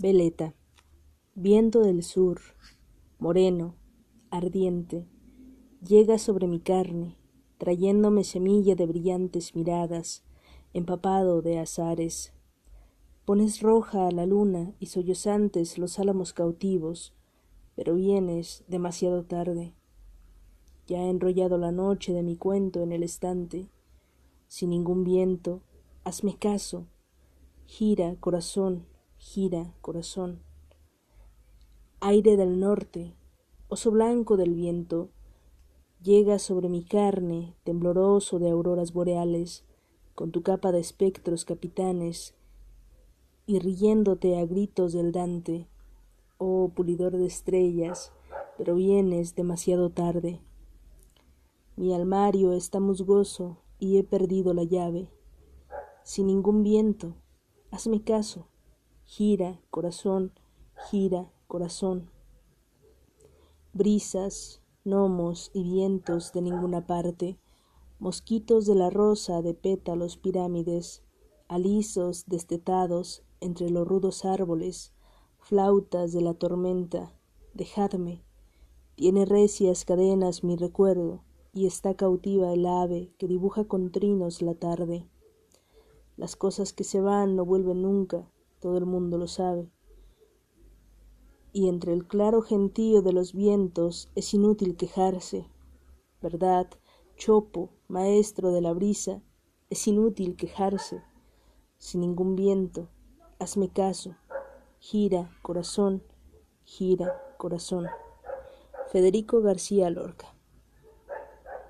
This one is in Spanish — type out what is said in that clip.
Veleta. Viento del sur, moreno, ardiente, llega sobre mi carne, trayéndome semilla de brillantes miradas, empapado de azares. Pones roja a la luna y sollozantes los álamos cautivos, pero vienes demasiado tarde. Ya he enrollado la noche de mi cuento en el estante, sin ningún viento, hazme caso, gira, corazón, gira, corazón. Aire del norte, oso blanco del viento, llega sobre mi carne, tembloroso de auroras boreales, con tu capa de espectros capitanes, y riéndote a gritos del Dante, oh pulidor de estrellas, pero vienes demasiado tarde. Mi almario está musgoso y he perdido la llave. Sin ningún viento, hazme caso, gira, corazón, gira, corazón. Brisas, gnomos y vientos de ninguna parte, mosquitos de la rosa de pétalos pirámides, alisos destetados entre los rudos árboles, flautas de la tormenta, dejadme. Tiene recias cadenas mi recuerdo, y está cautiva el ave que dibuja con trinos la tarde. Las cosas que se van no vuelven nunca, todo el mundo lo sabe y entre el claro gentío de los vientos es inútil quejarse. ¿Verdad, Chopo, maestro de la brisa? Es inútil quejarse. Sin ningún viento, hazme caso. Gira, corazón, gira, corazón. Federico García Lorca.